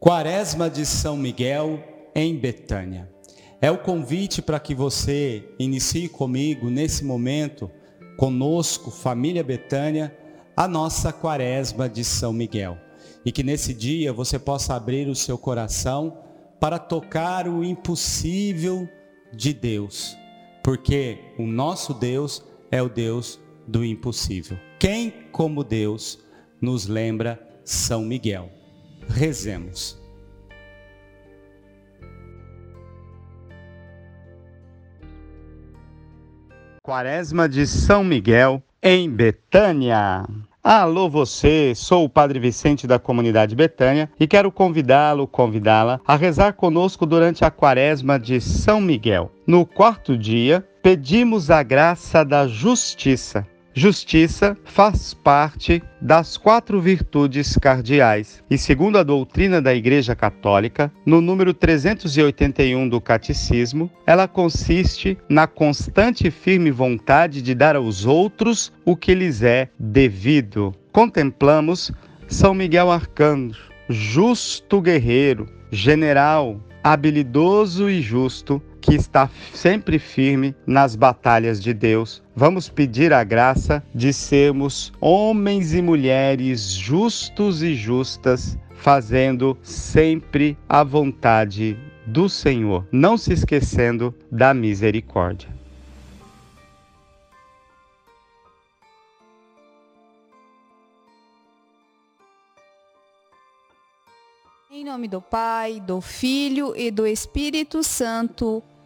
Quaresma de São Miguel em Betânia. É o convite para que você inicie comigo nesse momento, conosco, família Betânia, a nossa Quaresma de São Miguel. E que nesse dia você possa abrir o seu coração para tocar o impossível de Deus, porque o nosso Deus é o Deus do impossível. Quem, como Deus, nos lembra São Miguel? Rezemos. Quaresma de São Miguel, em Betânia. Alô você, sou o Padre Vicente da comunidade Betânia e quero convidá-lo, convidá-la a rezar conosco durante a Quaresma de São Miguel. No quarto dia, pedimos a graça da justiça. Justiça faz parte das quatro virtudes cardeais e, segundo a doutrina da Igreja Católica, no número 381 do Catecismo, ela consiste na constante e firme vontade de dar aos outros o que lhes é devido. Contemplamos São Miguel Arcanjo, justo guerreiro, general, habilidoso e justo, que está sempre firme nas batalhas de Deus. Vamos pedir a graça de sermos homens e mulheres justos e justas, fazendo sempre a vontade do Senhor, não se esquecendo da misericórdia. Em nome do Pai, do Filho e do Espírito Santo.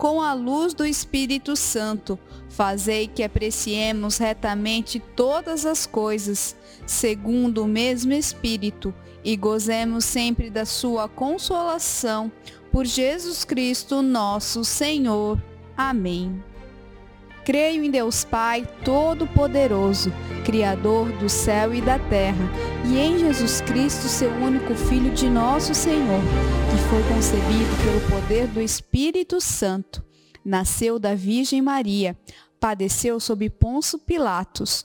com a luz do Espírito Santo, fazei que apreciemos retamente todas as coisas, segundo o mesmo Espírito, e gozemos sempre da sua consolação, por Jesus Cristo nosso Senhor. Amém. Creio em Deus Pai Todo-Poderoso, Criador do céu e da terra, e em Jesus Cristo, seu único Filho de nosso Senhor, que foi concebido pelo poder do Espírito Santo. Nasceu da Virgem Maria, padeceu sob Ponço Pilatos,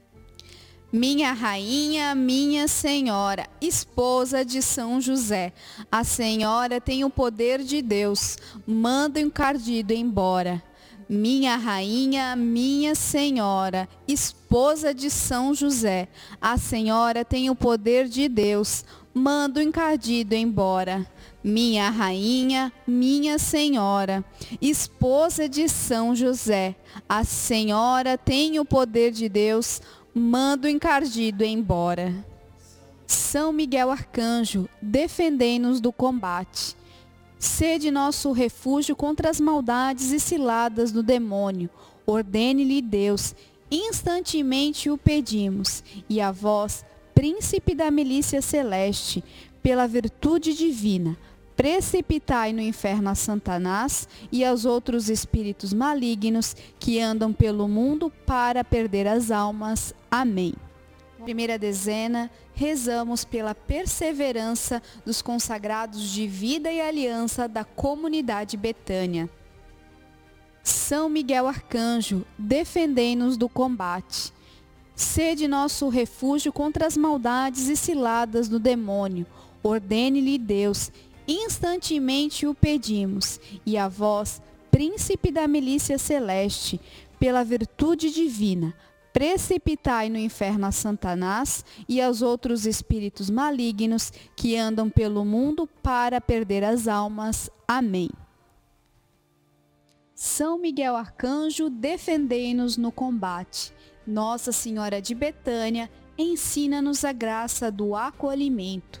Minha rainha, minha senhora, esposa de São José, a senhora tem o poder de Deus, manda o encardido embora. Minha rainha, minha senhora, esposa de São José, a senhora tem o poder de Deus, manda o encardido embora. Minha rainha, minha senhora, esposa de São José, a senhora tem o poder de Deus, manda o encardido embora. São Miguel Arcanjo, defendei-nos do combate. Sede nosso refúgio contra as maldades e ciladas do demônio. Ordene-lhe Deus, instantemente o pedimos. E a vós, príncipe da milícia celeste, pela virtude divina, precipitai no inferno a Satanás e aos outros espíritos malignos que andam pelo mundo para perder as almas. Amém. Primeira dezena, rezamos pela perseverança dos consagrados de vida e aliança da comunidade Betânia. São Miguel Arcanjo, defendei-nos do combate. Sede nosso refúgio contra as maldades e ciladas do demônio. Ordene-lhe Deus, instantemente o pedimos. E a vós, príncipe da milícia celeste, pela virtude divina, precipitai no inferno a Satanás e aos outros espíritos malignos que andam pelo mundo para perder as almas. Amém. São Miguel Arcanjo, defendei-nos no combate. Nossa Senhora de Betânia, ensina-nos a graça do acolhimento.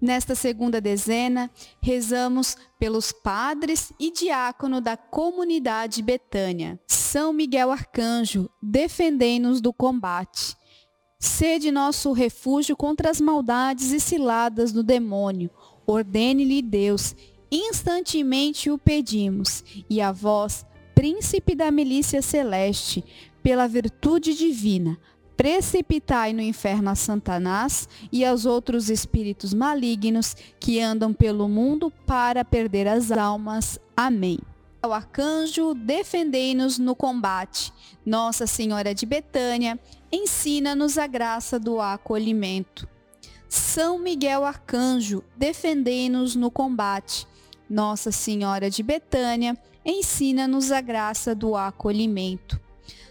Nesta segunda dezena, rezamos pelos padres e diácono da comunidade Betânia. São Miguel Arcanjo, defendei-nos do combate. Sede nosso refúgio contra as maldades e ciladas do demônio. Ordene-lhe Deus instantemente o pedimos, e a vós, príncipe da milícia celeste, pela virtude divina, precipitai no inferno a Satanás e aos outros espíritos malignos que andam pelo mundo para perder as almas. Amém. O arcanjo, defendei-nos no combate. Nossa Senhora de Betânia, ensina-nos a graça do acolhimento. São Miguel Arcanjo, defendei-nos no combate. Nossa Senhora de Betânia, ensina-nos a graça do acolhimento.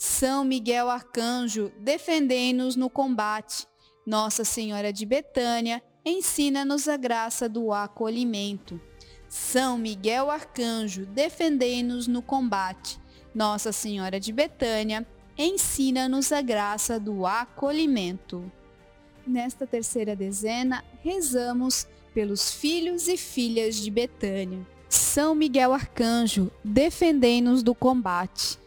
São Miguel Arcanjo, defendei-nos no combate. Nossa Senhora de Betânia, ensina-nos a graça do acolhimento. São Miguel Arcanjo, defendei-nos no combate. Nossa Senhora de Betânia, ensina-nos a graça do acolhimento. Nesta terceira dezena, rezamos pelos filhos e filhas de Betânia. São Miguel Arcanjo, defendei-nos do combate.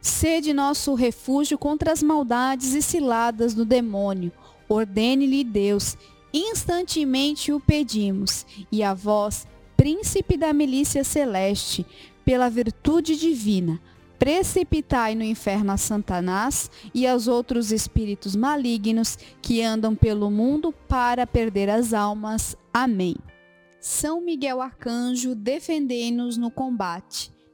Sede nosso refúgio contra as maldades e ciladas do demônio. Ordene-lhe Deus, instantemente o pedimos. E a vós, príncipe da milícia celeste, pela virtude divina, precipitai no inferno a Satanás e aos outros espíritos malignos que andam pelo mundo para perder as almas. Amém. São Miguel Arcanjo, defendei-nos no combate.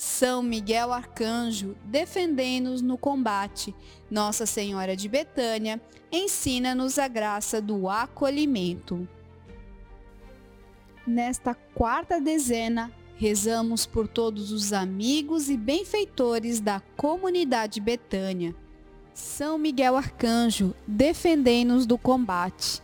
São Miguel Arcanjo, defendei-nos no combate. Nossa Senhora de Betânia, ensina-nos a graça do acolhimento. Nesta quarta dezena, rezamos por todos os amigos e benfeitores da comunidade Betânia. São Miguel Arcanjo, defendei-nos do combate.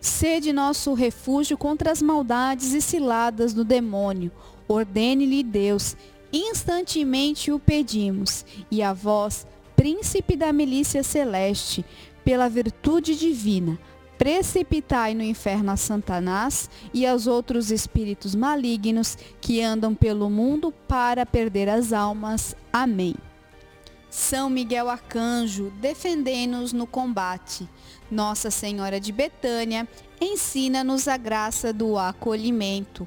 Sede nosso refúgio contra as maldades e ciladas do demônio. Ordene-lhe Deus, instantemente o pedimos, e a vós, príncipe da milícia celeste, pela virtude divina, precipitai no inferno a Satanás e aos outros espíritos malignos que andam pelo mundo para perder as almas. Amém. São Miguel Arcanjo, defendei-nos no combate. Nossa Senhora de Betânia, ensina-nos a graça do acolhimento.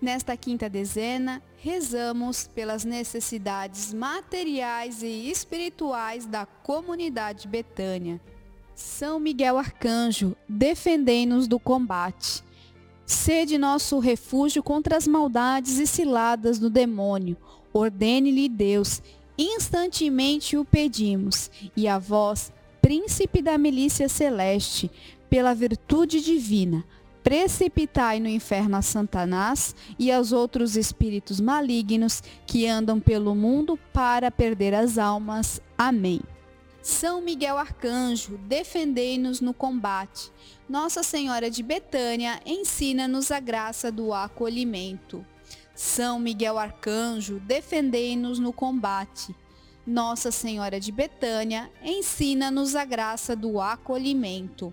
Nesta quinta dezena, rezamos pelas necessidades materiais e espirituais da comunidade Betânia. São Miguel Arcanjo, defendei-nos do combate. Sede nosso refúgio contra as maldades e ciladas do demônio. Ordene-lhe Deus, instantemente o pedimos. E a vós, príncipe da milícia celeste, pela virtude divina, precipitai no inferno a Satanás e aos outros espíritos malignos que andam pelo mundo para perder as almas. Amém. São Miguel Arcanjo, defendei-nos no combate. Nossa Senhora de Betânia, ensina-nos a graça do acolhimento. São Miguel Arcanjo, defendei-nos no combate. Nossa Senhora de Betânia, ensina-nos a graça do acolhimento.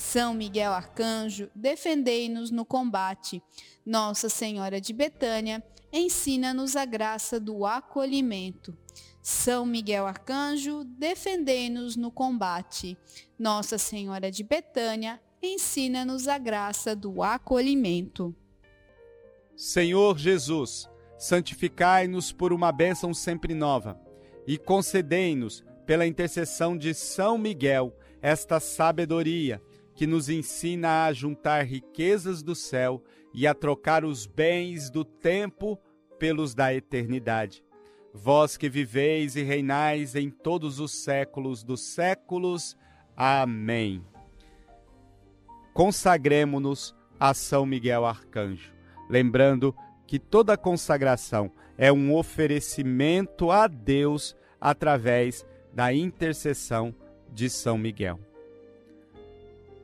São Miguel Arcanjo, defendei-nos no combate. Nossa Senhora de Betânia, ensina-nos a graça do acolhimento. São Miguel Arcanjo, defendei-nos no combate. Nossa Senhora de Betânia, ensina-nos a graça do acolhimento. Senhor Jesus, santificai-nos por uma bênção sempre nova e concedei-nos, pela intercessão de São Miguel, esta sabedoria que nos ensina a juntar riquezas do céu e a trocar os bens do tempo pelos da eternidade vós que viveis e reinais em todos os séculos dos séculos. Amém. Consagremos-nos a São Miguel Arcanjo, lembrando que toda consagração é um oferecimento a Deus através da intercessão de São Miguel.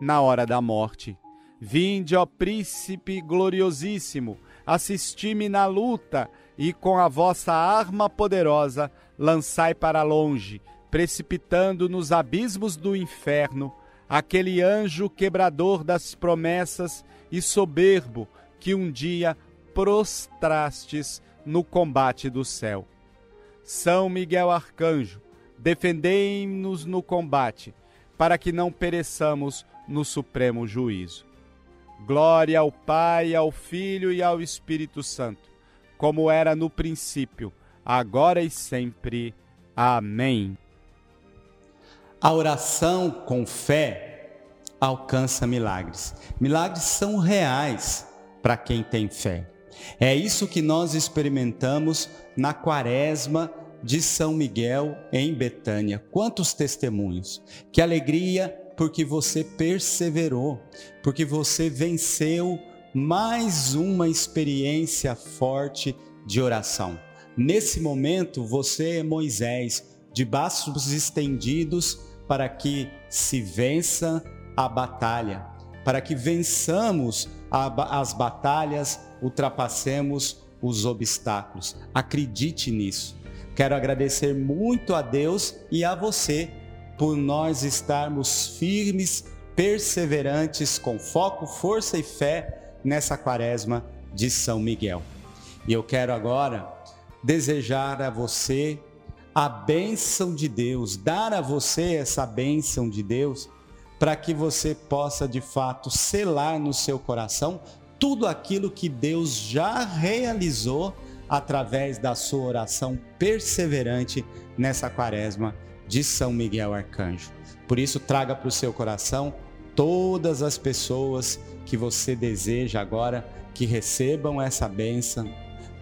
na hora da morte. Vinde, ó Príncipe gloriosíssimo, assisti-me na luta e com a vossa arma poderosa lançai para longe, precipitando nos abismos do inferno, aquele anjo quebrador das promessas e soberbo que um dia prostrastes no combate do céu. São Miguel Arcanjo, defendei-nos no combate, para que não pereçamos no supremo juízo. Glória ao Pai, ao Filho e ao Espírito Santo como era no princípio, agora e sempre. Amém. A oração com fé alcança milagres. Milagres são reais para quem tem fé. É isso que nós experimentamos na quaresma de São Miguel em Betânia. Quantos testemunhos! Que alegria porque você perseverou, porque você venceu mais uma experiência forte de oração. Nesse momento, você é Moisés, de braços estendidos para que se vença a batalha, para que vençamos as batalhas, ultrapassemos os obstáculos. Acredite nisso. Quero agradecer muito a Deus e a você por nós estarmos firmes, perseverantes, com foco, força e fé nessa quaresma de São Miguel. E eu quero agora desejar a você a bênção de Deus, dar a você essa bênção de Deus, para que você possa de fato selar no seu coração tudo aquilo que Deus já realizou através da sua oração perseverante nessa quaresma de São Miguel Arcanjo. Por isso, traga para o seu coração todas as pessoas que você deseja agora que recebam essa bênção.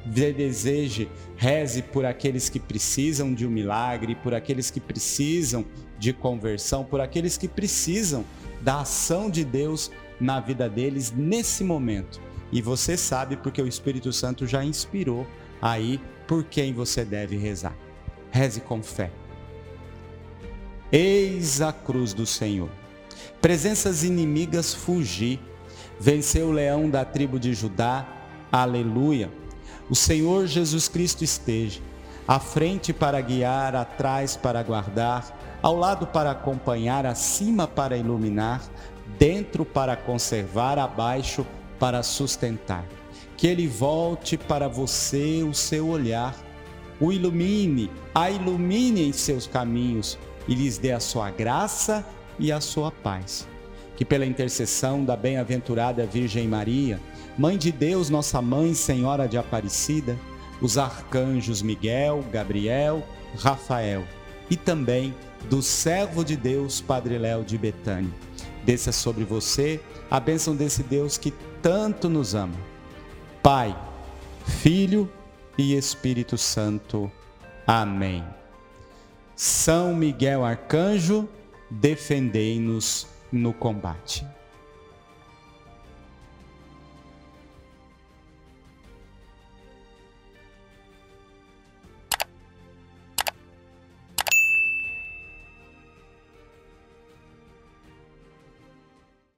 Deseje, reze por aqueles que precisam de um milagre, por aqueles que precisam de conversão, por aqueles que precisam da ação de Deus na vida deles nesse momento. E você sabe porque o Espírito Santo já inspirou aí por quem você deve rezar. Reze com fé. Eis a cruz do Senhor. Presenças inimigas fugi. Venceu o leão da tribo de Judá. Aleluia. O Senhor Jesus Cristo esteja à frente para guiar, atrás para guardar, ao lado para acompanhar, acima para iluminar, dentro para conservar, abaixo para sustentar. Que ele volte para você o seu olhar, o ilumine, a ilumine em seus caminhos e lhes dê a sua graça e a sua paz. Que pela intercessão da bem-aventurada Virgem Maria, Mãe de Deus, nossa Mãe Senhora de Aparecida, os arcanjos Miguel, Gabriel, Rafael e também do servo de Deus, Padre Léo de Betânia. Desça sobre você a bênção desse Deus que tanto nos ama. Pai, Filho e Espírito Santo. Amém. São Miguel Arcanjo, defendei-nos no combate.